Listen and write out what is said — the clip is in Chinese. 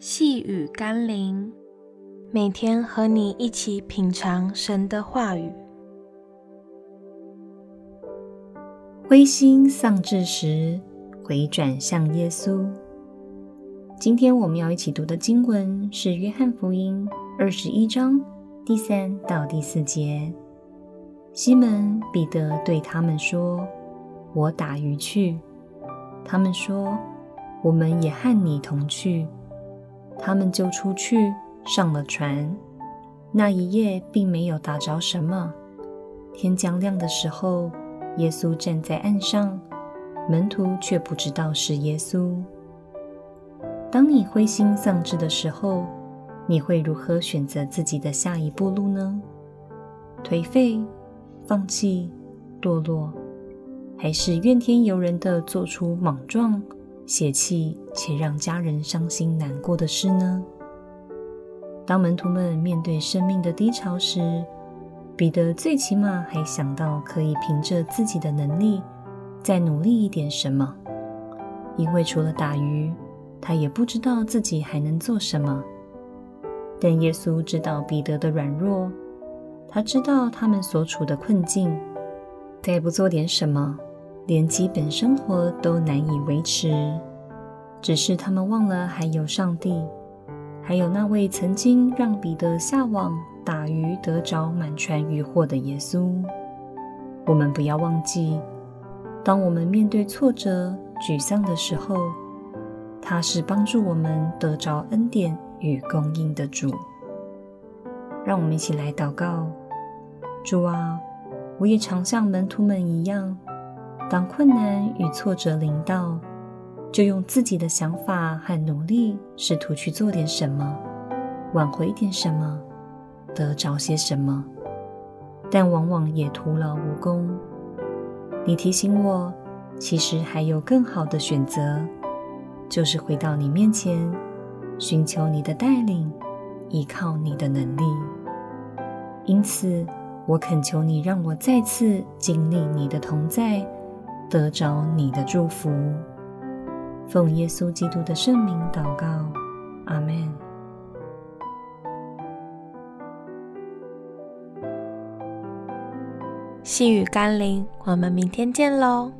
细雨甘霖，每天和你一起品尝神的话语。灰心丧志时，回转向耶稣。今天我们要一起读的经文是《约翰福音》二十一章第三到第四节。西门彼得对他们说：“我打鱼去。”他们说：“我们也和你同去。”他们就出去上了船，那一夜并没有打着什么。天将亮的时候，耶稣站在岸上，门徒却不知道是耶稣。当你灰心丧志的时候，你会如何选择自己的下一步路呢？颓废、放弃、堕落，还是怨天尤人的做出莽撞？泄气且让家人伤心难过的事呢？当门徒们面对生命的低潮时，彼得最起码还想到可以凭着自己的能力再努力一点什么，因为除了打鱼，他也不知道自己还能做什么。但耶稣知道彼得的软弱，他知道他们所处的困境，再不做点什么，连基本生活都难以维持，只是他们忘了还有上帝，还有那位曾经让彼得下网打鱼得着满船鱼获的耶稣。我们不要忘记，当我们面对挫折、沮丧的时候，他是帮助我们得着恩典与供应的主。让我们一起来祷告：主啊，我也常像门徒们一样。当困难与挫折临到，就用自己的想法和努力，试图去做点什么，挽回点什么，得着些什么，但往往也徒劳无功。你提醒我，其实还有更好的选择，就是回到你面前，寻求你的带领，依靠你的能力。因此，我恳求你，让我再次经历你的同在。得着你的祝福，奉耶稣基督的圣名祷告，阿门。细雨甘霖，我们明天见喽。